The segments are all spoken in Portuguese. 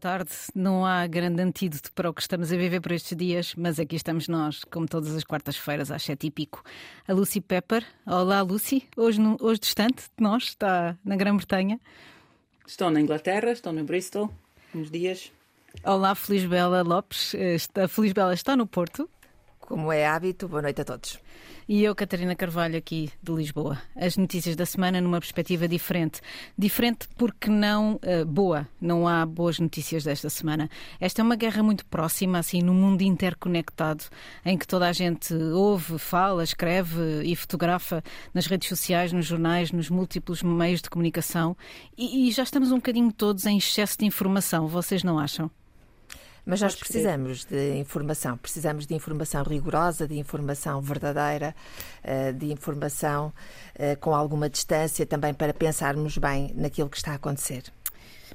Tarde. Não há grande antídoto para o que estamos a viver por estes dias, mas aqui estamos nós, como todas as quartas-feiras, às sete e pico. A Lucy Pepper. Olá, Lucy. Hoje, no, hoje distante de nós, está na Grã-Bretanha. Estou na Inglaterra, estou no Bristol, uns dias. Olá, Bela Lopes. A Bela está no Porto. Como é hábito, boa noite a todos. E eu, Catarina Carvalho, aqui de Lisboa. As notícias da semana numa perspectiva diferente. Diferente porque não uh, boa. Não há boas notícias desta semana. Esta é uma guerra muito próxima, assim, num mundo interconectado, em que toda a gente ouve, fala, escreve e fotografa nas redes sociais, nos jornais, nos múltiplos meios de comunicação. E, e já estamos um bocadinho todos em excesso de informação, vocês não acham? Mas nós precisamos de informação, precisamos de informação rigorosa, de informação verdadeira, eh, de informação eh, com alguma distância também para pensarmos bem naquilo que está a acontecer.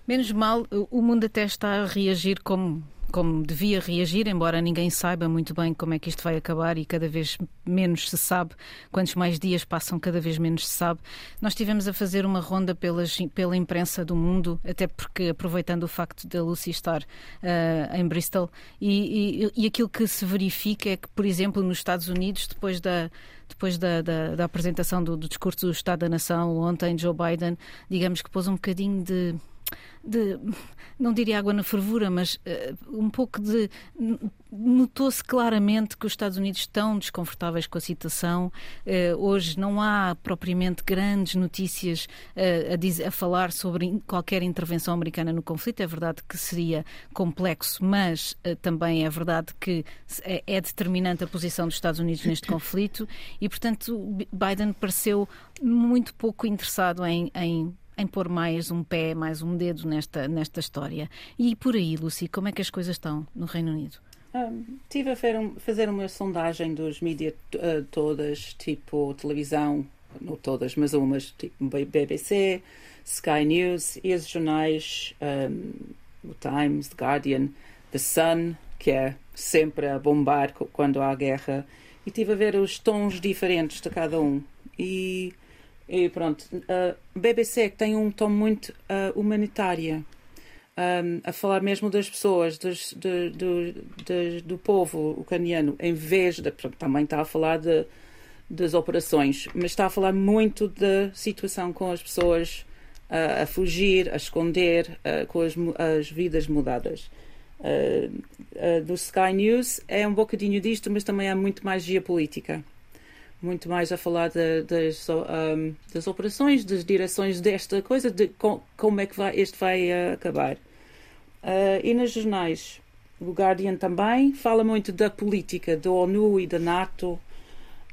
Menos mal, o mundo até está a reagir como como devia reagir, embora ninguém saiba muito bem como é que isto vai acabar e cada vez menos se sabe. Quantos mais dias passam, cada vez menos se sabe. Nós estivemos a fazer uma ronda pelas, pela imprensa do mundo, até porque aproveitando o facto da Lucy estar uh, em Bristol, e, e, e aquilo que se verifica é que, por exemplo, nos Estados Unidos, depois da depois da, da, da apresentação do, do, discurso do Estado da Nação ontem, Joe Biden, digamos que pôs um bocadinho de de, não diria água na fervura, mas uh, um pouco de. Notou-se claramente que os Estados Unidos estão desconfortáveis com a situação. Uh, hoje não há propriamente grandes notícias uh, a, dizer, a, falar sobre qualquer intervenção americana no conflito. É verdade que seria complexo, mas também é verdade que é, é determinante a posição dos Estados Unidos neste conflito e, portanto, Biden pareceu muito pouco interessado em, em em pôr mais um pé, mais um dedo nesta, nesta história. E por aí, Lucy, como é que as coisas estão no Reino Unido? Um, tive a fazer, um, uma sondagem dos mídias uh, todas, tipo televisão, não todas, mas umas, tipo BBC, Sky News e os jornais, um, o Times, The Guardian, The Sun, que é sempre a bombar quando há guerra, e tive a ver os tons diferentes de cada um. E e pronto, a BBC que tem um tom muito uh, humanitário, um, a falar mesmo das pessoas, dos, do, do, do, do, povo ucraniano, em vez de. Pronto, também está a falar de, das operações, mas está a falar muito da situação com as pessoas uh, a fugir, a esconder, uh, com as, as vidas mudadas. Uh, do Sky News é um bocadinho disto, mas também há muito mais geopolítica muito mais a falar de, das, um, das operações, das direções desta coisa, de com, como é que vai, este vai uh, acabar. Uh, e nos jornais, o Guardian também fala muito da política da ONU e da NATO,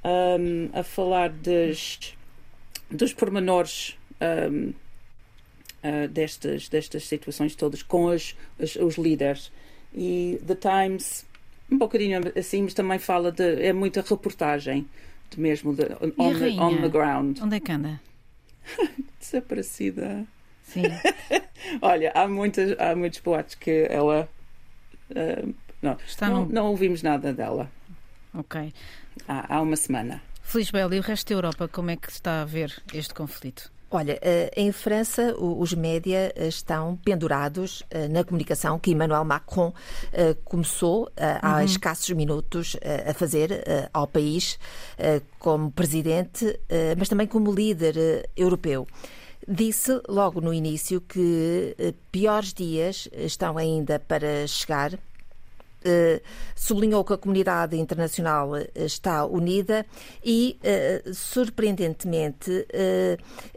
um, a falar dos, pormenores um, uh, destas, destas situações todas com os, os, os líderes. E The Times, um bocadinho assim, mas também fala de. é muita reportagem mesmo de, on, the, on the ground. Onde é que anda? Desaparecida. Sim. Olha, há, muitas, há muitos boatos que ela. Uh, não, Está não, no... não ouvimos nada dela. Ok. Há, há uma semana. Feliz Belo, e o resto da Europa, como é que está a ver este conflito? Olha, eh, em França, os média eh, estão pendurados eh, na comunicação que Emmanuel Macron começou há uhum. escassos minutos a fazer ao país como presidente, mas também como líder europeu. Disse logo no início que piores dias estão ainda para chegar sublinhou que a comunidade internacional eh, está unida e, eh, surpreendentemente,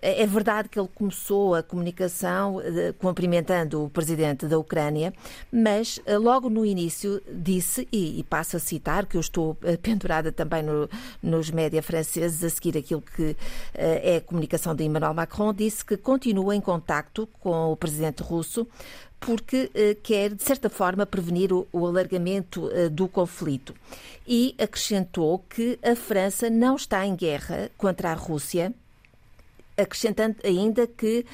é verdade que ele começou a comunicação cumprimentando o presidente da Ucrânia, mas logo no início disse, e, e passo a citar, que eu estou pendurada também no, nos média franceses a seguir aquilo que é a comunicação de Emmanuel Macron, disse que continua em contacto com o presidente russo porque uh, quer, de certa forma, prevenir o, o alargamento uh, do conflito. E acrescentou que a França não está em guerra contra a Rússia, acrescentando ainda que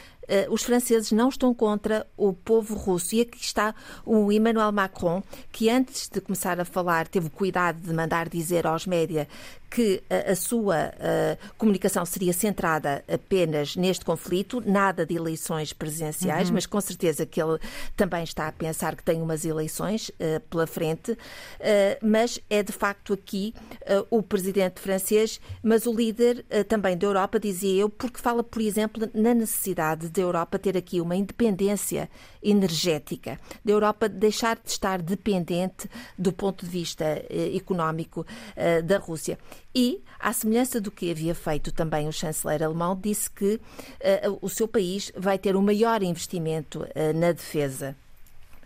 os franceses não estão contra o povo russo. E aqui está o Emmanuel Macron, que antes de começar a falar teve cuidado de mandar dizer aos média que a, a sua a, comunicação seria centrada apenas neste conflito, nada de eleições presidenciais, uhum. mas com certeza que ele também está a pensar que tem umas eleições uh, pela frente. Uh, mas é de facto aqui uh, o presidente francês, mas o líder também da Europa, dizia eu, porque fala, por exemplo, na necessidade da Europa ter aqui uma independência energética, da Europa deixar de estar dependente do ponto de vista económico da Rússia. E, à semelhança do que havia feito também o chanceler alemão, disse que uh, o seu país vai ter um maior investimento na defesa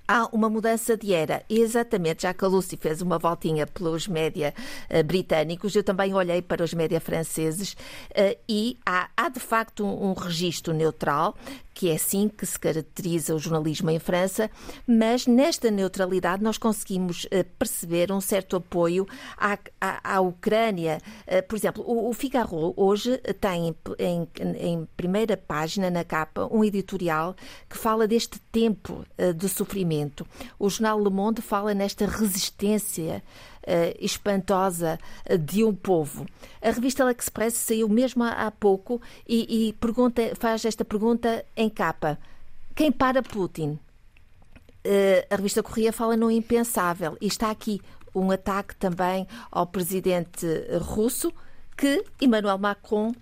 há uma mudança de era. Exatamente, já que a Lucy fez uma voltinha pelos média uh, britânicos, eu também olhei para os média franceses uh, e há, há, de facto um, um registro neutral que é assim que se caracteriza o jornalismo em França, mas nesta neutralidade nós conseguimos uh, perceber um certo apoio à, à, à Ucrânia. Uh, por exemplo, o, o, Figaro hoje tem em, em, primeira página, na capa, um editorial que fala deste tempo uh, de sofrimento. O jornal Le Monde fala nesta resistência espantosa eh, de um povo. A revista L'Express saiu mesmo há, pouco e, e pergunta, faz esta pergunta em capa: quem para Putin? Uh, a revista Correia fala no impensável e está aqui um ataque também ao presidente russo que Emmanuel Macron eh,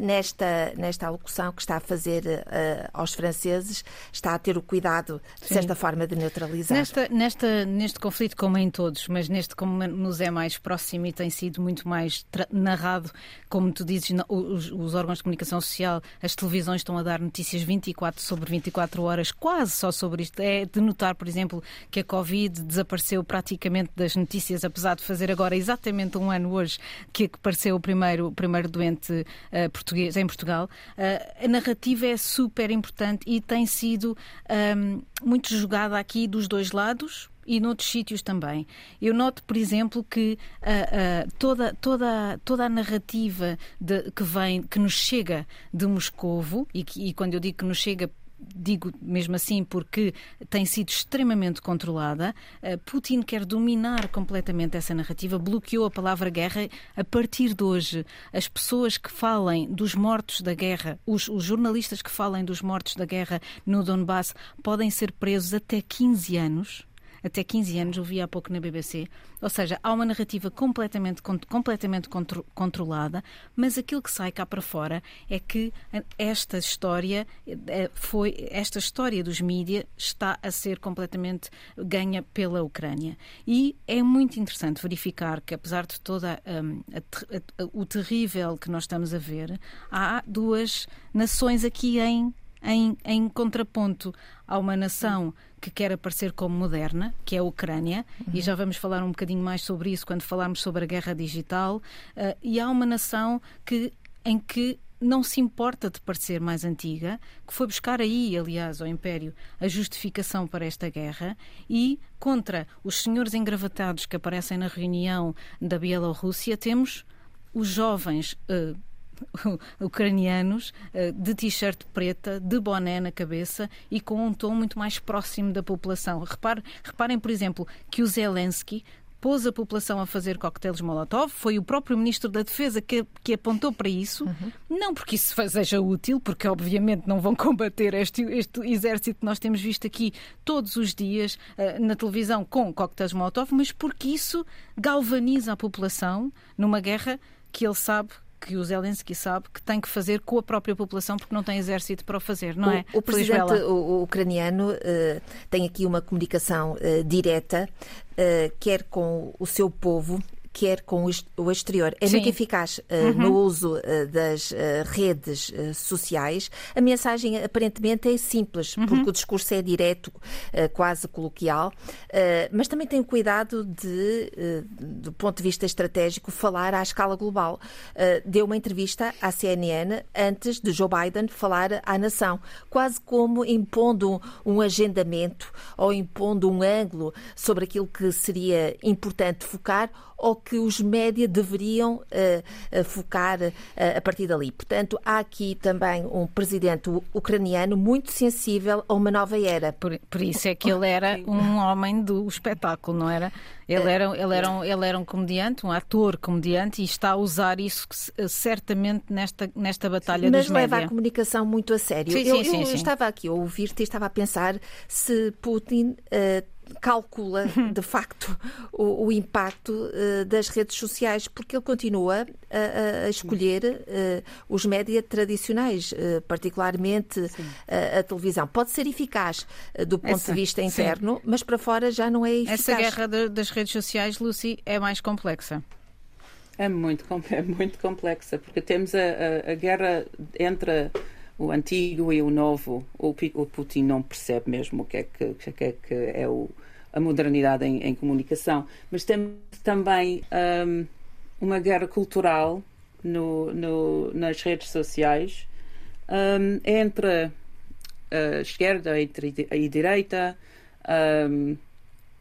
nesta, nesta alocução que está a fazer uh, aos franceses, está a ter o cuidado, de Sim. certa forma, de neutralizar. Nesta, nesta, neste conflito, como em todos, mas neste como nos é mais próximo e tem sido muito mais narrado, como tu dizes, os, os, órgãos de comunicação social, as televisões estão a dar notícias 24 sobre 24 horas, quase só sobre isto. É de notar, por exemplo, que a Covid desapareceu praticamente das notícias, apesar de fazer agora exatamente um ano hoje que apareceu o primeiro, o primeiro doente uh, português, em Portugal, uh, a narrativa é super importante e tem sido um, muito jogada aqui dos dois lados, e noutros sítios também. Eu noto, por exemplo, que uh, uh, toda, toda, toda a narrativa de, que vem, que nos chega de Moscovo, e, que, e quando eu digo que nos chega digo mesmo assim porque tem sido extremamente controlada. Eh, Putin quer dominar completamente essa narrativa, bloqueou a palavra guerra. A partir de hoje, as pessoas que falem dos mortos da guerra, os, os jornalistas que falem dos mortos da guerra no Donbass, podem ser presos até 15 anos até 15 anos, ouvi há pouco na BBC. Ou seja, há uma narrativa completamente, completamente contro controlada, mas aquilo que sai cá para fora é que esta história eh, foi esta história dos mídias está a ser completamente ganha pela Ucrânia. E é muito interessante verificar que, apesar de toda um, o terrível que nós estamos a ver, há duas nações aqui em em, em, contraponto a uma nação que quer aparecer como moderna, que é a Ucrânia, uhum. e já vamos falar um bocadinho mais sobre isso quando falarmos sobre a guerra digital, uh, e há uma nação que, em que não se importa de parecer mais antiga, que foi buscar aí, aliás, ao Império, a justificação para esta guerra e contra os senhores engravatados que aparecem na reunião da Bielorrússia, temos os jovens. Uh, ucranianos eh, de t-shirt preta, de boné na cabeça e com um tom muito mais próximo da população. Repare, reparem, por exemplo, que o Zelensky pôs a população a fazer coquetéis Molotov, foi o próprio Ministro da Defesa que, que apontou para isso, uhum. não porque isso seja útil, porque obviamente não vão combater este, este exército que nós temos visto aqui todos os dias uh, na televisão com coquetéis Molotov, mas porque isso galvaniza a população numa guerra que ele sabe que o Zelensky sabe que tem que fazer com a própria população porque não tem exército para o fazer, não o, é? O presidente o, o ucraniano uh, tem aqui uma comunicação uh, direta, uh, quer com o seu povo, quer com o exterior. É Sim. muito eficaz uh, uhum. no uso uh, das uh, redes sociais. A mensagem aparentemente é simples, uhum. porque o discurso é direto, quase coloquial, mas também tem cuidado de, do ponto de vista estratégico, falar à escala global. Deu uma entrevista à CNN antes de Joe Biden falar à nação, quase como impondo um agendamento ou impondo um ângulo sobre aquilo que seria importante focar ou que os média deveriam uh, focar uh, a partir dali. Portanto, há aqui também um presidente ucraniano muito sensível a uma nova era. Por, por isso é que ele era um homem do espetáculo, não era? Ele era, ele, era um, ele era um comediante, um ator comediante, e está a usar isso certamente nesta, nesta batalha Mas dos leva média. a comunicação muito a sério. Sim, eu, sim, sim, eu sim. estava aqui a ouvir-te e estava a pensar se Putin uh, calcula de facto o, o impacto uh, das redes sociais, porque ele continua a, a escolher uh, os média tradicionais, uh, particularmente a televisão. Pode ser eficaz do ponto Essa, de vista sim. interno, mas para fora já não é eficaz. Essa guerra de, das redes sociais, Lucy, é mais complexa. É muito, é muito complexa, porque temos a, a, a guerra entre o antigo e o novo. O, o, Putin não percebe mesmo o que é que, o que, é, que é o, a modernidade em, em, comunicação. Mas temos também um, uma guerra cultural no, no, nas redes sociais um, entre a esquerda e a direita, um,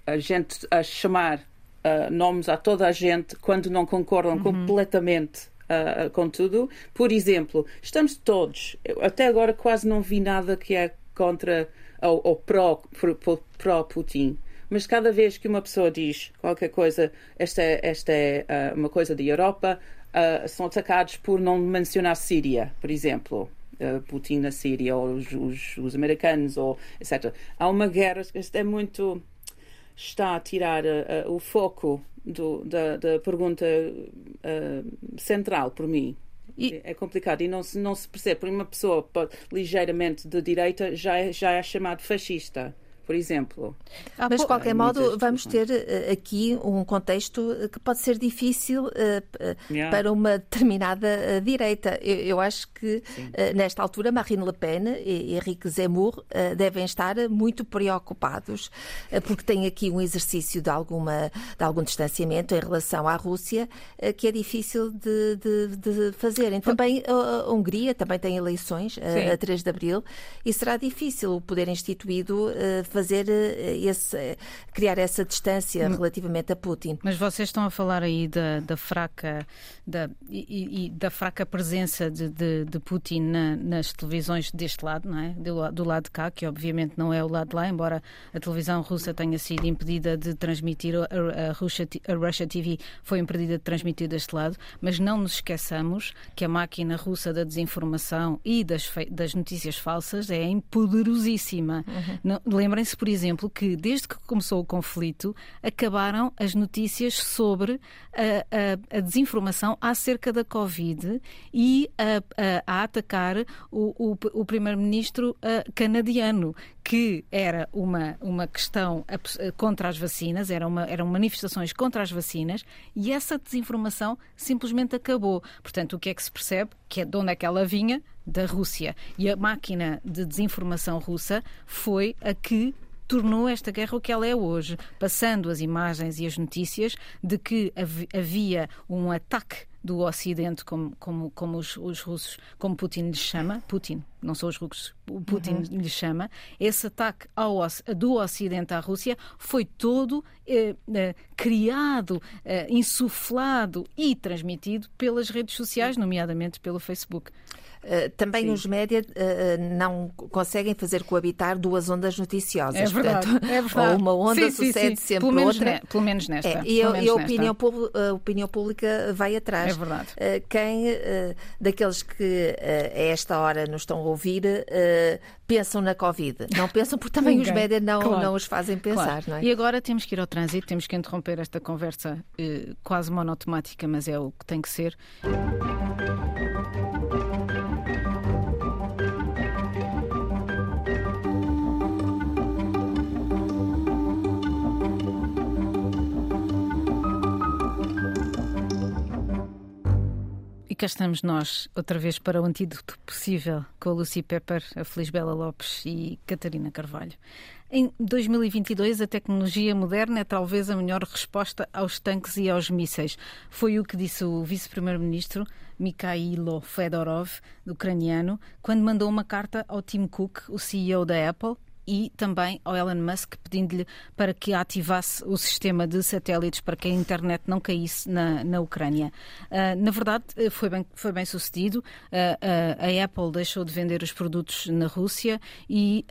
a gente a chamar uh, nomes a toda a gente quando não concordam uhum. completamente Uh, com tudo. Por exemplo, estamos todos, até agora quase não vi nada que é contra ou, ou pró-Putin. Mas cada vez que uma pessoa diz qualquer coisa, esta é, esta é uh, uma coisa da Europa, uh, são atacados por não mencionar Síria, por exemplo. Putin na Síria, ou os, os, os, americanos, ou etc. Há uma guerra, isto é muito. está a tirar o foco do, da, da, pergunta central por mim. E... É complicado e não se, não se percebe. Por uma pessoa ligeiramente de direita já é, já é chamado fascista por exemplo. Ah, Mas, de qualquer modo, vamos ter uh, aqui um contexto que pode ser difícil uh, uh, yeah. para uma determinada direita. Eu, eu, acho que, nesta altura, Marine Le Pen e Henrique Zemmour devem estar muito preocupados, porque tem aqui um exercício de, alguma, de algum distanciamento em relação à Rússia que é difícil de, de, de fazerem. Também a Hungria também tem eleições a 3 de abril e será difícil o poder instituído fazer esse, criar essa distância Hum. relativamente a Putin. Mas vocês estão a falar aí da, da fraca da, e, e, da fraca presença de, de, de Putin na, nas televisões deste lado, não é? Do, do, lado de cá, que obviamente não é o lado de lá, embora a televisão russa tenha sido impedida de transmitir, a, a, Russia, a Russia TV foi impedida de transmitir deste lado, mas não nos esqueçamos que a máquina russa da desinformação e das, das notícias falsas é poderosíssima. Uhum. Lembrem-se, por exemplo, que desde que começou o conflito acabaram as notícias sobre a, a, a desinformação acerca da Covid e a, a atacar o, o, o primeiro-ministro canadiano, que era uma, uma questão contra as vacinas, eram, uma, eram manifestações contra as vacinas e essa desinformação simplesmente acabou. Portanto, o que é que se percebe? Que é de onde é que ela vinha? Da Rússia. E a máquina de desinformação russa foi a que tornou esta guerra o que ela é hoje, passando as imagens e as notícias de que havia um ataque do Ocidente, como, como, como os, os, russos, como Putin lhes chama, Putin, não são os russos, o Putin uhum. lhes chama, esse ataque ao, do Ocidente à Rússia foi todo eh, eh, criado, eh, insuflado e transmitido pelas redes sociais, nomeadamente pelo Facebook. Uh, também Sim. os média uh, não conseguem fazer coabitar duas ondas noticiosas. É verdade, Portanto, é verdade. Ou uma onda sim, sucede sim, sempre pelo outra. Ne, pelo menos nesta. É, e, a, e a, opinião, a opinião pública vai atrás. É verdade. Quem daqueles que a esta hora nos estão a ouvir pensam na Covid? Não pensam porque também os média não, claro. não os fazem pensar, claro. não é? E agora temos que ir ao trânsito, temos que interromper esta conversa quase monotemática, mas é o que tem que ser. Cá estamos nós, outra vez para o antídoto possível, com a Lucy Pepper, a Feliz Bela Lopes e Catarina Carvalho. Em 2022, a tecnologia moderna é talvez a melhor resposta aos tanques e aos mísseis. Foi o que disse o vice-primeiro-ministro Mikhailo Fedorov, ucraniano, quando mandou uma carta ao Tim Cook, o CEO da Apple, e também ao Elon Musk, pedindo-lhe para que ativasse o sistema de satélites para que a internet não caísse na, na Ucrânia. Uh, na verdade, foi bem, foi bem sucedido. Uh, uh, a Apple deixou de vender os produtos na Rússia e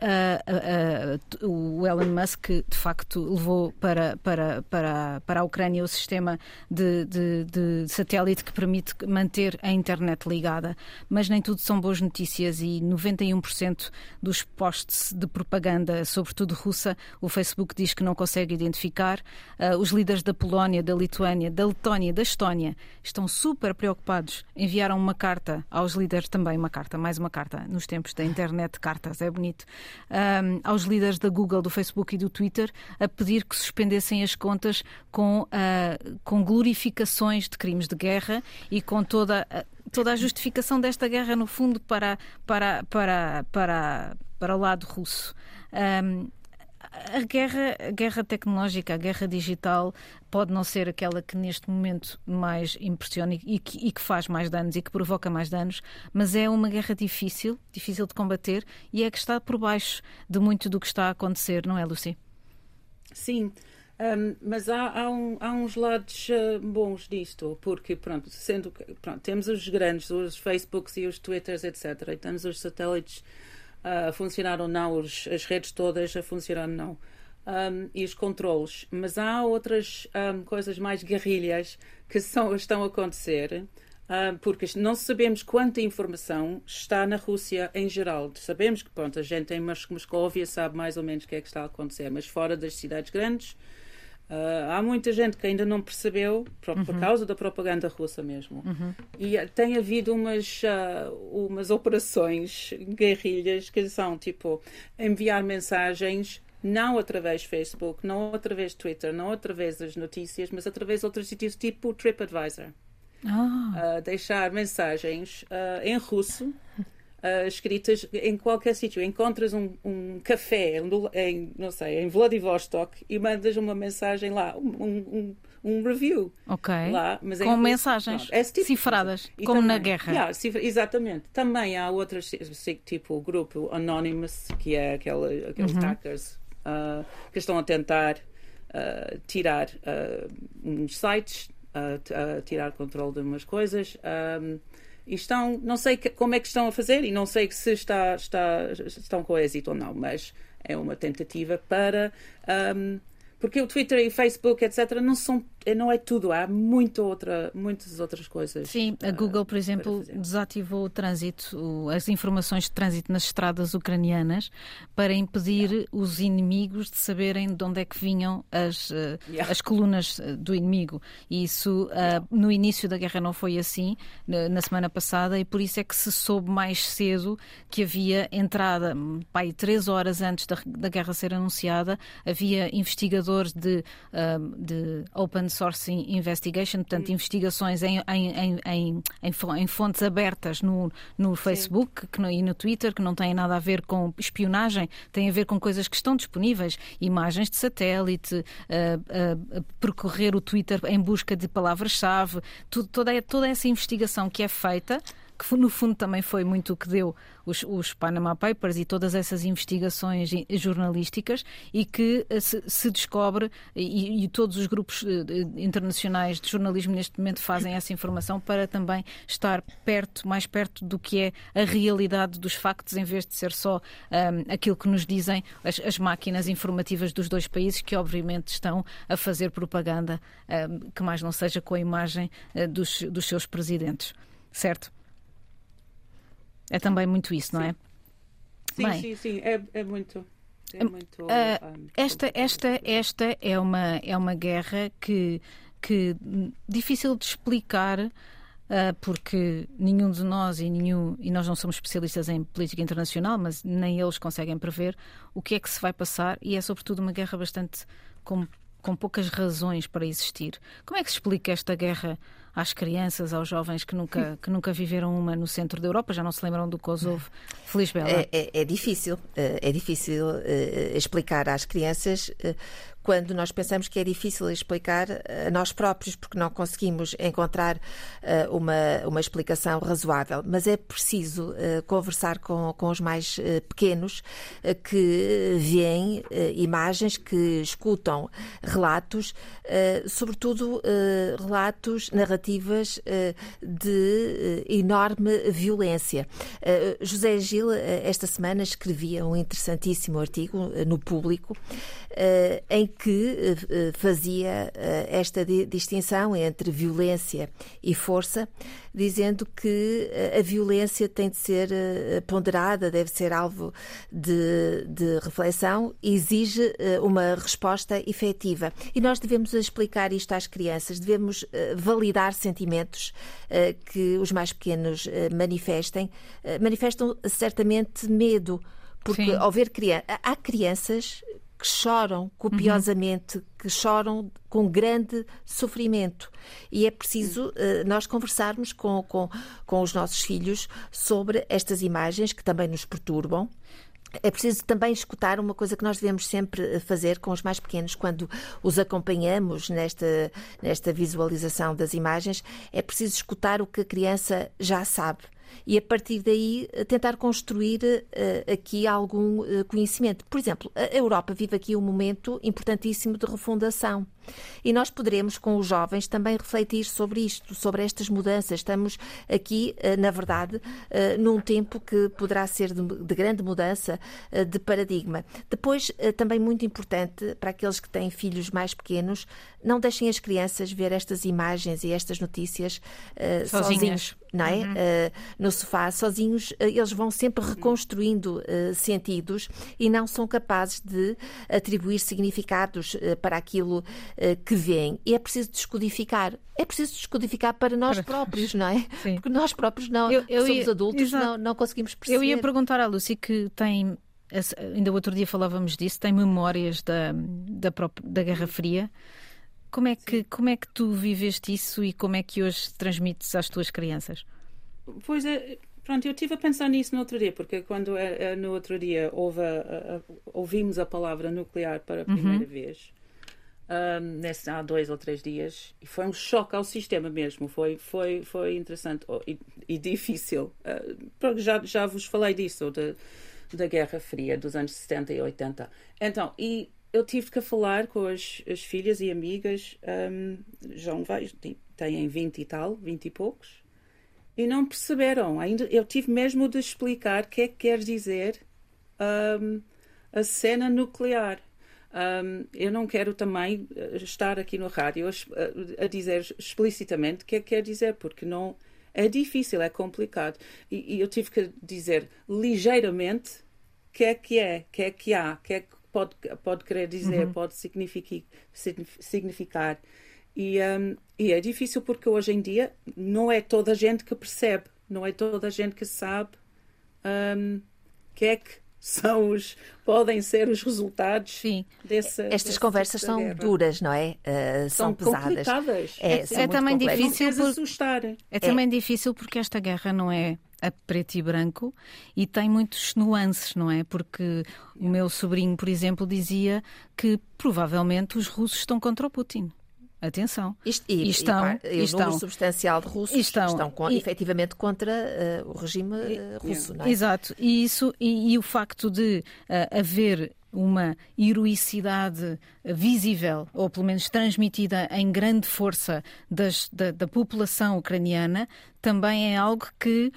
o Elon Musk, de facto, levou para, para, para, para a Ucrânia o sistema de, de, de satélite que permite manter a internet ligada. Mas nem tudo são boas notícias e 91% dos posts de propaganda, sobretudo russa, o Facebook diz que não consegue identificar. Uh, os líderes da Polónia, da Lituânia, da Letónia, da Estónia estão super preocupados. Enviaram uma carta aos líderes, também uma carta, mais uma carta, nos tempos da internet, cartas, é bonito, um, aos líderes da Google, do Facebook e do Twitter, a pedir que suspendessem as contas com, uh, com glorificações de crimes de guerra e com toda, uh, toda a justificação desta guerra, no fundo, para, para, para, para, para o lado russo. Um, a guerra, a guerra tecnológica, a guerra digital pode não ser aquela que neste momento mais impressiona e que, e que, faz mais danos e que provoca mais danos, mas é uma guerra difícil, difícil de combater e é que está por baixo de muito do que está a acontecer, não é, Lucy? Sim. Um, mas há, há, um, há, uns lados uh, bons disto, porque, pronto, sendo pronto, temos os grandes, os Facebooks e os Twitters, etc., e temos os satélites a funcionar ou não, os, as redes todas a funcionar ou não. Um, e os controles. Mas há outras coisas mais guerrilhas que são, estão a acontecer, porque não sabemos quanta informação está na Rússia em geral. Sabemos que pronto, a gente em Moscóvia sabe mais ou menos o que é que está a acontecer, mas fora das cidades grandes Uh, há muita gente que ainda não percebeu por, uhum. por causa da propaganda russa mesmo. Uhum. E uh, tem havido umas, uh, umas operações guerrilhas que são tipo enviar mensagens não através Facebook, não através Twitter, não através das notícias, mas através de outros sítios tipo TripAdvisor. Ah. deixar mensagens em russo uh, escritas em qualquer sítio. Encontras um, um café em, não sei, em Vladivostok e mandas uma mensagem lá, um, um, um review. Ok. Lá, mas Com mensagens é tipo, cifradas, como também, na guerra. Yeah, cifra, exatamente. Também há outras, tipo o grupo Anonymous, que é aquele, aqueles uhum. hackers uh, que estão a tentar uh, tirar uns sites, uh, tirar controle de umas coisas. Um, e estão, não sei que, como é que estão a fazer e não sei se está, está, estão com êxito ou não, mas é uma tentativa para um, porque o Twitter e o Facebook, etc., não, são, não é tudo, há muita outra, muitas outras coisas. Sim, a Google, por exemplo, desativou o trânsito, as informações de trânsito nas estradas ucranianas para impedir yeah. os inimigos de saberem de onde é que vinham as, uh, yeah. as colunas eh, do inimigo. E isso uh, no início da guerra não foi assim, na semana passada, e por isso é que se soube mais cedo que havia entrada, pai, três horas antes da, da guerra ser anunciada, havia investigadores de, de Open Source Investigation, portanto, Sim. investigações em, em, em, em, fontes abertas no, no Facebook que, e no Twitter, que não têm nada a ver com espionagem, têm a ver com coisas que estão disponíveis, imagens de satélite, uh, uh, percorrer o Twitter em busca de palavras-chave, toda, toda essa investigação que é feita que no fundo também foi muito o que deu os, os Panama Papers e todas essas investigações jornalísticas e que eh, se, se descobre e, e, todos os grupos eh, internacionais de jornalismo neste momento fazem essa informação para também estar perto, mais perto do que é a realidade dos factos, em vez de ser só um, aquilo que nos dizem as, as, máquinas informativas dos dois países que obviamente estão a fazer propaganda um, que mais não seja com a imagem uh, dos, dos seus presidentes. Certo? É também muito isso, não é? Sim, Bem, sim, sim, é, é muito. É hum, muito uh, esta, esta, esta é uma, é uma guerra que, que difícil de explicar uh, porque nenhum de nós e nenhum e nós não somos especialistas em política internacional, mas nem eles conseguem prever o que é que se vai passar e é sobretudo uma guerra bastante com poucas razões para existir. Como é que se explica esta guerra às crianças, aos jovens que nunca, que nunca viveram uma no centro da Europa, já não se lembram do Kosovo. Feliz Bela. É, é, é difícil, eh, é difícil uh, explicar às crianças quando nós pensamos que é difícil explicar a nós próprios, porque não conseguimos encontrar uh, uma, uma explicação razoável. Mas é preciso uh, conversar com, com os mais uh, pequenos que veem imagens, que escutam relatos, sobretudo relatos, narrativas de enorme violência. José Gil, esta semana, escrevia um interessantíssimo artigo no público em que eh, fazia eh, esta distinção entre violência e força, dizendo que eh, a violência tem de ser ponderada, deve ser alvo de, de reflexão exige uma resposta efetiva. E nós devemos explicar isto às crianças, devemos validar sentimentos que os mais pequenos manifestem. Manifestam certamente medo. Porque Sim. ao ver crianças, há crianças que choram copiosamente, uhum. que choram com grande sofrimento. E é preciso uh, nós conversarmos com, com, com os nossos filhos sobre estas imagens que também nos perturbam. É preciso também escutar uma coisa que nós devemos sempre eh, fazer com os mais pequenos quando os acompanhamos nesta, nesta visualização das imagens. É preciso escutar o que a criança já sabe e a partir daí eh, tentar construir uh, aqui algum uh, conhecimento. Por exemplo, a Europa vive aqui um momento importantíssimo de refundação. E nós poderemos, com os jovens, também refletir sobre isto, sobre estas mudanças. Estamos aqui, na verdade, num tempo que poderá ser de grande mudança de paradigma. Depois, também muito importante para aqueles que têm filhos mais pequenos, não deixem as crianças ver estas imagens e estas notícias sozinhos não é? Uhum. Uh, no sofá, sozinhos, eles vão sempre reconstruindo sentidos e não são capazes de atribuir significados para aquilo que veem. E é preciso descodificar. É preciso descodificar para nós para próprios, não é? Sim. Porque nós próprios não eu, eu somos ia, adultos, não, não conseguimos perceber. Eu ia perguntar à Lucy que tem ainda outro dia falávamos disso, tem memórias da, da, da Guerra Fria. Como é, que, como é que tu viveste isso e como é que hoje transmites às tuas crianças? Pois é, pronto, eu estive a pensar nisso no outro dia, porque quando é, é, no outro dia houve a, a, ouvimos a palavra nuclear para a uhum. primeira uhum. vez, um, nesse, há dois ou três dias, e foi um choque ao sistema mesmo, foi, foi, foi interessante oh, e, e, difícil. Uh, já, já vos falei disso, da, da Guerra Fria, dos anos 70 e 80. Então, e eu tive que falar com as, as filhas e amigas, um, já têm 20 e tal, 20 e poucos, e não perceberam. Ainda, eu tive mesmo de explicar o que é que quer dizer um, a cena nuclear. Um, eu não quero também eh, estar aqui no rádio a, a dizer explicitamente o que é que quer dizer, porque não é difícil, é complicado. E, e eu tive que dizer ligeiramente o que é que é, o que é que há, o que é que pode, pode querer dizer, uhum. pode significar. significar. E, um, e é difícil porque hoje em dia não é toda a gente que percebe, não é toda a gente que sabe um, que é que são os podem ser os resultados Sim. dessa estas desse conversas são guerra. duras não é uh, são, são pesadas complicadas. é, é, é também difícil por... assustar é, é também difícil porque esta guerra não é a preto e branco e tem muitas nuances, não é? Porque o meu sobrinho, por exemplo, dizia que provavelmente os russos estão contra o Putin. Atenção. Isto, e, estão, e, e o estão, substancial de russos estão, estão com, e, efetivamente contra uh, o regime uh, russo, é? Exato. E, isso, e, o facto de uh, haver uma heroicidade visível, ou pelo menos transmitida em grande força das, da, da, população ucraniana, também é algo que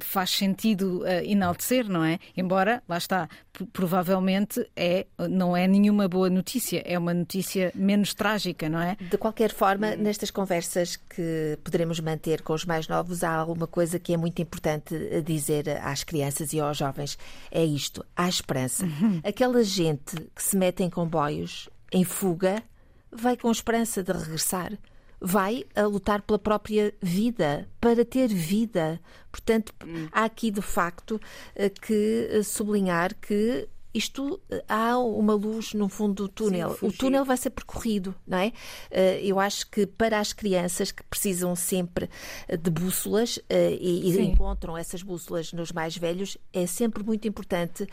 faz sentido uh, enaltecer, não é? Embora, lá está, provavelmente é, não é nenhuma boa notícia, é uma notícia menos trágica, não é? De qualquer forma, nestas conversas que poderemos manter com os mais novos, há alguma coisa que é muito importante dizer às crianças e aos jovens. É isto, há esperança. Aquela gente que se mete em comboios, em fuga, vai com esperança de regressar vai a lutar pela própria vida, para ter vida. Portanto, há aqui de facto eh, que sublinhar que isto eh, há uma luz no fundo do túnel. Sim, o túnel vai ser percorrido, não é? Eh, eu acho que para as crianças que precisam sempre de bússolas e, e encontram essas bússolas nos mais velhos, é sempre muito importante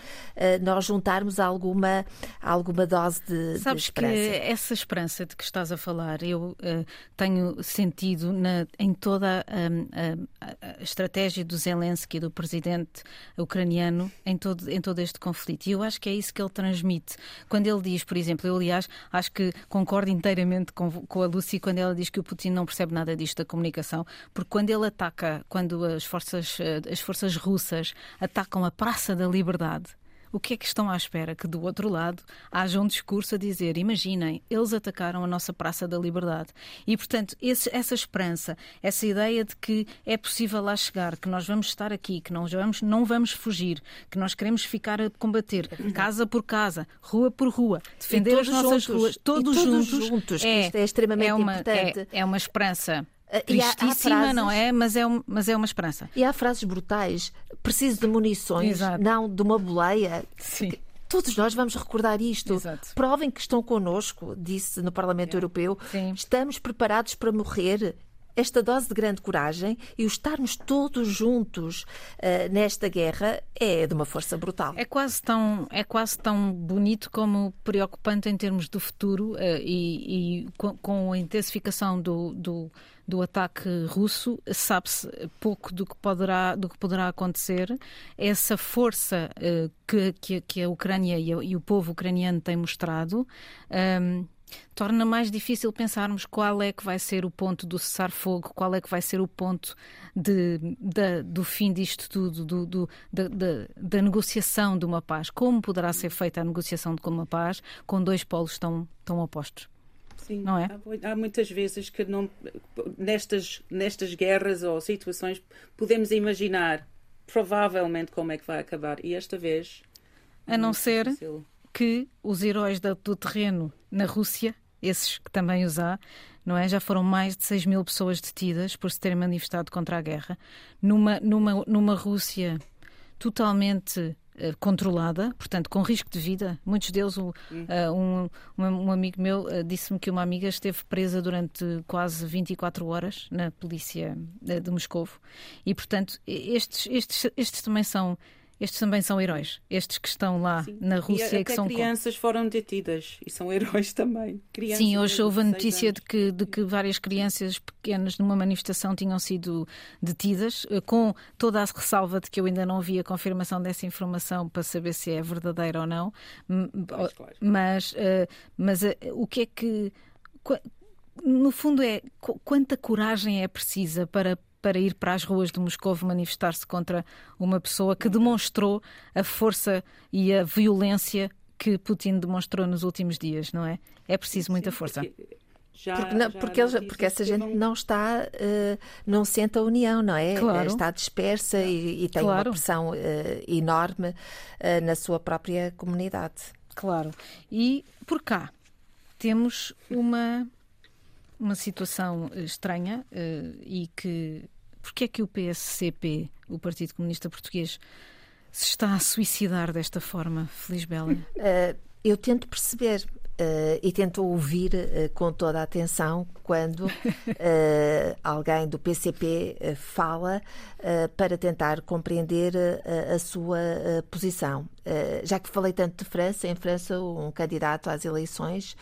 nós juntarmos alguma, alguma dose de, Sabes de esperança. que essa esperança de que estás a falar, eu uh, tenho sentido na, em toda a, a, a, estratégia do Zelensky, do presidente ucraniano, em todo, em todo este conflito. E eu acho que é isso que ele transmite. Quando ele diz, por exemplo, eu aliás acho que concordo inteiramente com, com a Lucy quando ela diz que o Putin não percebe nada disto da comunicação, porque quando ele ataca, quando as forças, eh, as forças russas atacam a Praça da Liberdade, o que é que estão à espera? Que do outro lado haja um discurso a dizer: imaginem, eles atacaram a nossa Praça da Liberdade. E, portanto, esse, essa esperança, essa ideia de que é possível lá chegar, que nós vamos estar aqui, que nós vamos, não vamos fugir, que nós queremos ficar a combater, casa por casa, rua por rua, defender as nossas juntos, ruas, todos, todos juntos. juntos é, isto é extremamente é uma, importante. É, é uma esperança. Ah, Tristíssima, frases, não é? Mas, é? mas é uma esperança. E há frases brutais. Preciso de munições, Exato. não de uma boleia. Sim. Todos nós vamos recordar isto. Exato. Provem que estão connosco, disse no Parlamento Europeu. Sim. Estamos preparados para morrer. Esta dose de grande coragem e o estarmos todos juntos uh, nesta guerra é de uma força brutal. É quase tão, é quase tão bonito como preocupante em termos do futuro uh, e, e com, com, a intensificação do, do, do ataque russo, sabe-se pouco do que, poderá, do que poderá acontecer. Essa força uh, que, que, a Ucrânia e, o povo ucraniano têm mostrado. Um, torna mais difícil pensarmos qual é que vai ser o ponto do cessar-fogo, qual é que vai ser o ponto de, de, do fim disto tudo, do, do, da, da, negociação de uma paz. Como poderá ser feita a negociação de uma paz com dois polos tão, tão opostos? Sim, não é? Há, há, muitas vezes que não, nestas, nestas guerras ou situações podemos imaginar provavelmente como é que vai acabar e esta vez a não ser difícil que os heróis do terreno na Rússia, esses que também os há, não é? Já foram mais de 6 mil pessoas detidas por se terem manifestado contra a guerra, numa, numa, numa Rússia totalmente uh, controlada, portanto, com risco de vida. Muitos deles, uh, um, um, um, amigo meu uh, disse-me que uma amiga esteve presa durante quase 24 horas na polícia de Moscovo. E, portanto, estes, estes, estes também são estes também são heróis. Estes que estão lá Sim. na Rússia e que são crianças foram detidas e são heróis também. Crianças Sim, hoje houve a notícia de que, de que várias crianças pequenas numa manifestação tinham sido detidas, eh, com toda a ressalva de que eu ainda não vi a confirmação dessa informação para saber se é verdadeira ou não. Pois, claro. Mas, eh, mas eh, o que é que no fundo é quanta coragem é precisa para para ir para as ruas de Moscou manifestar-se contra uma pessoa que demonstrou a força e a violência que Putin demonstrou nos últimos dias, não é? É preciso muita força. Já, porque, não, porque, eles, porque, essa gente não está, uh, não sente a união, não é? Claro. Está dispersa e, e, tem claro. uma pressão uh, enorme uh, na sua própria comunidade. Claro. E por cá temos uma uma situação eh, estranha uh, e que porque é que o PSCP, o Partido Comunista Português, se está a suicidar desta forma, Feliz Bela? Uh, eu tento perceber. Uh, e tento ouvir uh, com toda a atenção quando alguém do PCP fala para tentar compreender a sua posição. Já que falei tanto de França, em França, um candidato às eleições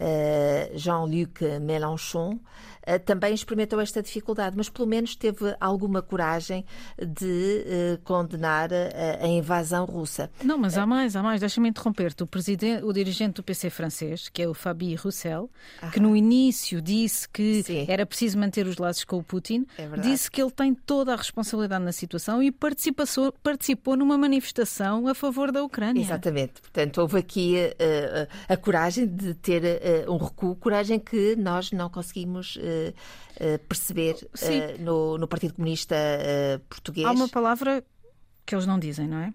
eh, Jean-Luc Mélenchon, eh, também experimentou esta dificuldade, mas pelo menos teve alguma coragem de eh, condenar a invasão russa. Não, mas há mais, há mais. Deixa-me interromper-te. O, presidente, o dirigente do PC francês, que é o Fabi Roussel, ah. que no início disse que Sim. era preciso manter os laços com o Putin, é disse que ele tem toda a responsabilidade na situação e participou, participou numa manifestação a favor da Ucrânia. Exatamente. Portanto, houve aqui uh, a coragem de ter uh, um recuo, coragem que nós não conseguimos perceber no, no, Partido Comunista Português. Há uma palavra que eles não dizem, não é?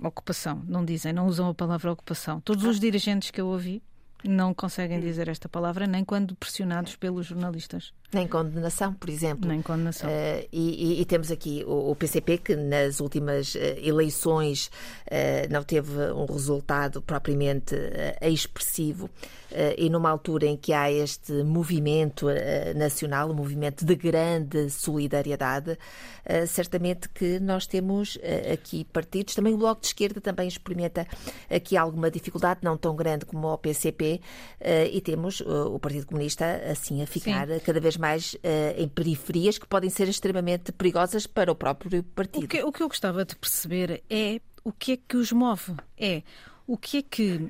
Ocupação, não dizem, não usam a palavra ocupação. Todos ah. os dirigentes que eu ouvi Não conseguem dizer esta palavra nem quando pressionados pelos jornalistas. Nem condenação, por exemplo. Nem condenação. Uh, e, e, temos aqui o, o, PCP, que nas últimas uh, eleições uh, não teve um resultado propriamente expressivo. e numa altura em que há este movimento nacional, um movimento de grande solidariedade, certamente que nós temos aqui partidos. Também o Bloco de Esquerda também experimenta aqui alguma dificuldade, não tão grande como o PCP, e temos o Partido Comunista assim a ficar Sim. cada vez mais mais uh, em periferias que podem ser extremamente perigosas para o próprio partido. O que, o que eu gostava de perceber é o que é que os move. É o que é que,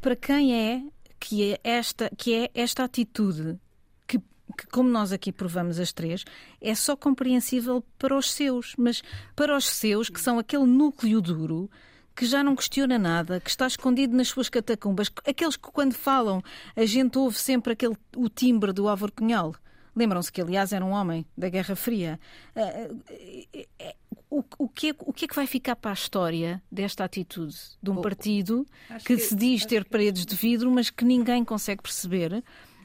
para quem é que é esta, que é esta atitude que, que, como nós aqui provamos as três, é só compreensível para os seus, mas para os seus, que são aquele núcleo duro, que já não questiona nada, que está escondido nas suas catacumbas, aqueles que quando falam a gente ouve sempre aquele, o timbre do Álvaro Cunhal. Lembram-se que, aliás, era um homem da Guerra Fria. Uh, o, o, que é, o que é que vai ficar para a história desta atitude de um partido que, que, se diz ter paredes de vidro, mas que ninguém consegue perceber?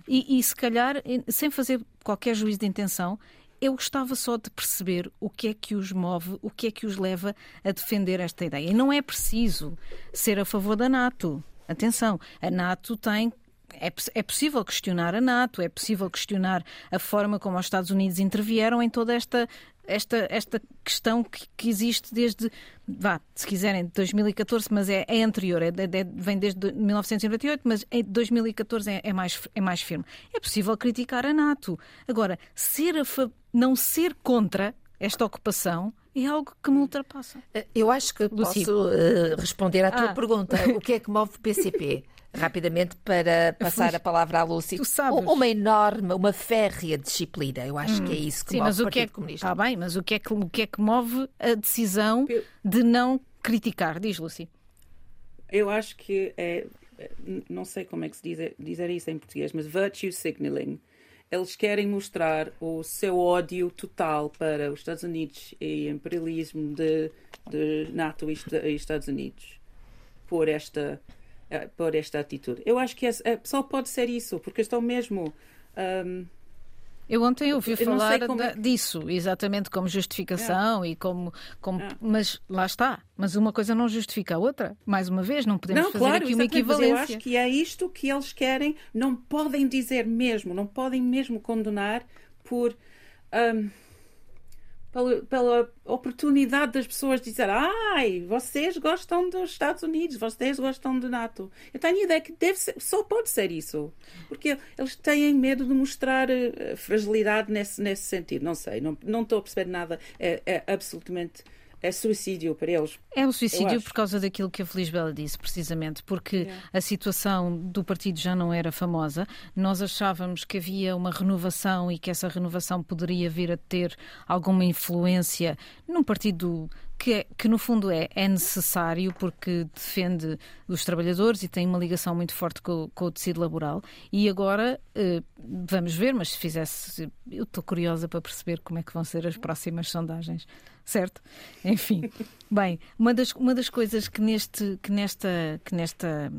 E, e, se calhar, sem fazer qualquer juízo de intenção, eu gostava só de perceber o que é que os move, o que é que os leva a defender esta ideia. E não é preciso ser a favor da NATO. Atenção, a NATO tem é, é, possível questionar a NATO, é possível questionar a forma como os Estados Unidos intervieram em toda esta esta, esta questão que, que, existe desde, vá, se quiserem, 2014, mas é, é anterior, é, é, vem desde 1998, mas em 2014 é, é, mais, é mais firme. É possível criticar a NATO. Agora, ser a, não ser contra esta ocupação é algo que me ultrapassa. Eu acho que posso uh, responder à tua ah. pergunta. O que é que move o PCP? rapidamente para passar a palavra à Lúcia. Tu sabes. Uma enorme, uma férrea disciplina. Eu acho hum. que é isso que Sim, move mas o, o que é, Comunista. Está bem, mas o que, é que, o que é que move a decisão de não criticar? Diz, Lúcia. Eu acho que é, não sei como é que se diz, dizer isso em português, mas virtue signaling. Eles querem mostrar o seu ódio total para os Estados Unidos e imperialismo de, de NATO e Estados Unidos por esta por esta atitude. Eu acho que é, é, só pode ser isso, porque estão mesmo. Um, eu ontem ouvi falar da, disso, exatamente como justificação é. e como. como é. Mas lá está. Mas uma coisa não justifica a outra. Mais uma vez, não podemos não, fazer claro, aqui uma equivalência. eu acho que é isto que eles querem, não podem dizer mesmo, não podem mesmo condenar por. Um, pela, pela, oportunidade das pessoas dizer ai, vocês gostam dos Estados Unidos, vocês gostam do NATO. Eu tenho a ideia que deve ser, só pode ser isso. Porque eles têm medo de mostrar uh, fragilidade nesse, nesse sentido. Não sei, não, não estou a perceber nada. É, é absolutamente é suicídio para eles. É um suicídio por causa daquilo que a Feliz Bela disse, precisamente, porque a situação do partido já não era famosa. Nós achávamos que havia uma renovação e que essa renovação poderia vir a ter alguma influência num partido que, é, que no fundo é, é necessário porque defende os trabalhadores e tem uma ligação muito forte com, com o tecido laboral. E agora eh, vamos ver, mas se fizesse. Eu estou curiosa para perceber como é que vão ser as próximas sondagens certo? Enfim, bem, uma das, uma das coisas que neste, que nesta, que nesta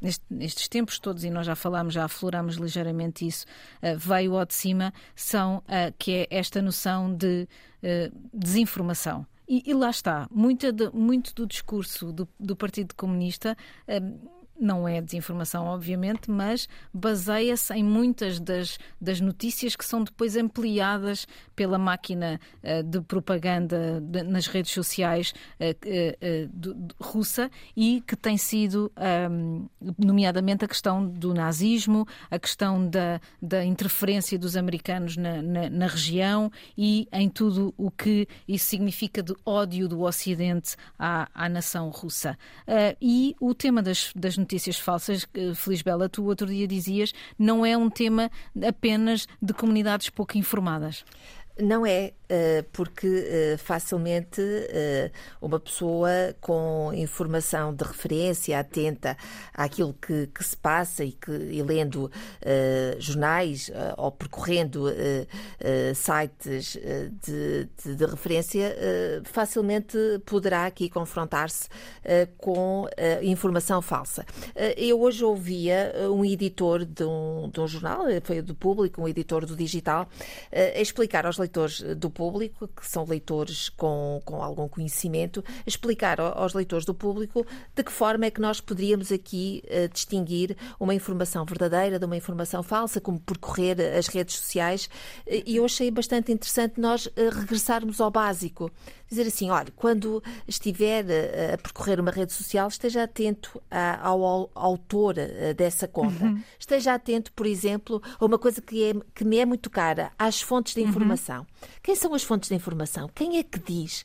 Neste, nestes tempos todos, e nós já falámos, já aflorámos ligeiramente isso, uh, veio ao de cima, são uh, que é esta noção de uh, desinformação. E, e, lá está, de, muito do discurso do, do Partido Comunista não é desinformação, obviamente, mas baseia-se em muitas das, das notícias que são depois ampliadas pela máquina uh, de propaganda de, nas redes sociais uh, uh, de, russa e que tem sido, um, nomeadamente, a questão do nazismo, a questão da, da interferência dos americanos na, na, na região e em tudo o que isso significa de ódio do Ocidente à, à nação russa. e o tema das, das notícias falsas, Feliz Bela, tu outro dia dizias, não é um tema apenas de comunidades pouco informadas. Não é, eh, porque eh, facilmente eh, uma pessoa com informação de referência, atenta àquilo que, que se passa e, que, e lendo jornais ou percorrendo sites de, de, de referência, facilmente poderá aqui confrontar-se com informação falsa. Eu hoje ouvia um editor de um, de um jornal, foi do público, um editor do digital, explicar aos leitores do público, que são leitores com, com algum conhecimento, explicar aos leitores do público de que forma é que nós poderíamos aqui uh, distinguir uma informação verdadeira de uma informação falsa, como percorrer as redes sociais. E eu achei bastante interessante nós regressarmos ao básico dizer assim: olha, quando estiver a percorrer uma rede social, esteja atento ao autor dessa conta. Uhum. Esteja atento, por exemplo, a uma coisa que, é, que me é muito cara: às fontes de uhum. informação. Uhum. Quem são as fontes de informação? Quem é que diz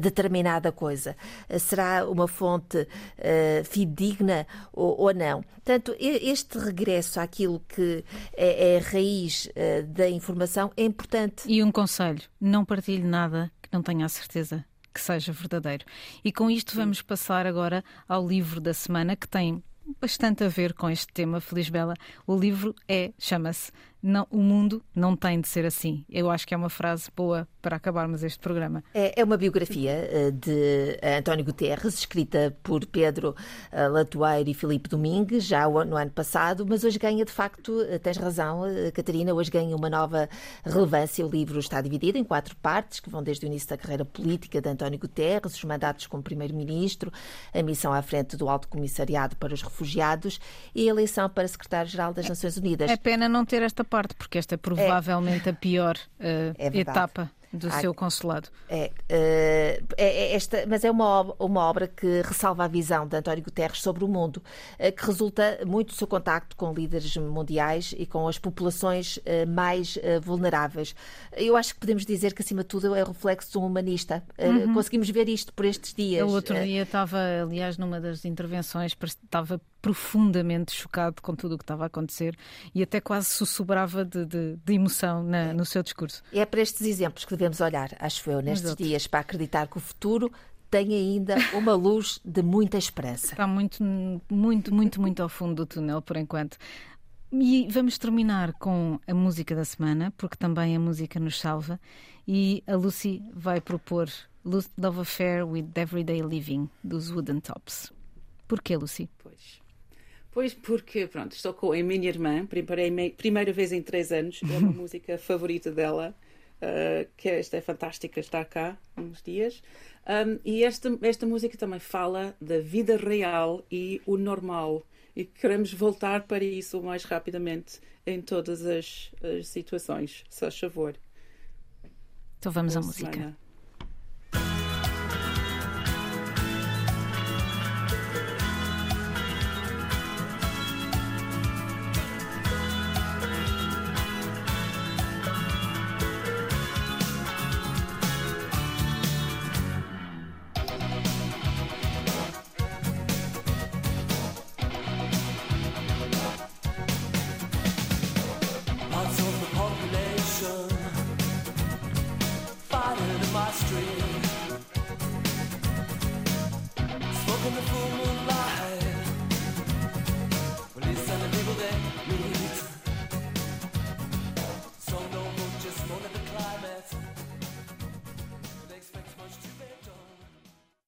determinada coisa? Será uma fonte uh, fidedigna ou, ou, não? Portanto, este regresso àquilo que é, é a raiz uh, da informação é importante. E um conselho: não partilhe nada não tenha a certeza que seja verdadeiro. E com isto vamos passar agora ao livro da semana que tem bastante a ver com este tema, Feliz Bela. O livro é, chama-se não, o mundo não tem de ser assim. Eu acho que é uma frase boa para acabarmos este programa. É, é uma biografia eh, de António Guterres, escrita por Pedro eh, Latoeiro e Filipe Domingues, já no ano passado, mas hoje ganha, de facto, eh, tens razão, Catarina, hoje ganha uma nova relevância. O livro está dividido em quatro partes, que vão desde o início da carreira política de António Guterres, os mandatos como Primeiro-Ministro, a missão à frente do Alto Comissariado para os Refugiados e a eleição para Secretário-Geral das Nações Unidas. É pena não ter esta parte, porque esta é provavelmente é, a pior uh, é etapa do seu consulado. É, é, é, esta, mas é uma, uma obra que ressalva a visão de António Guterres sobre o mundo, eh, que resulta muito do seu contacto com líderes mundiais e com as populações eh, mais eh, vulneráveis. Eu acho que podemos dizer que, acima de tudo, é o reflexo de um humanista. Uhum. Conseguimos ver isto por estes dias. O outro dia estava, aliás, numa das intervenções, estava profundamente chocado com tudo o que estava a acontecer e até quase sussurrava de, de, de emoção na, no seu discurso. É para estes exemplos que devemos olhar, acho eu, nestes dias, para acreditar que o futuro tem ainda uma luz de muita esperança. Está muito, muito, muito, muito ao fundo do túnel, por enquanto. E vamos terminar com a música da semana, porque também a música nos salva. E a Lucy vai propor Love Affair with Everyday Living, dos Wooden Tops. Porquê, Lucy? Pois. Pois porque, pronto, estou com a minha irmã, primeira vez em três anos, é uma música favorita dela uh, que esta é fantástica estar cá uns dias. Um, e esta, esta música também fala da vida real e o normal. E queremos voltar para isso o mais rapidamente em todas as, as situações. Se faz favor. Então vamos Boa à música. Semana.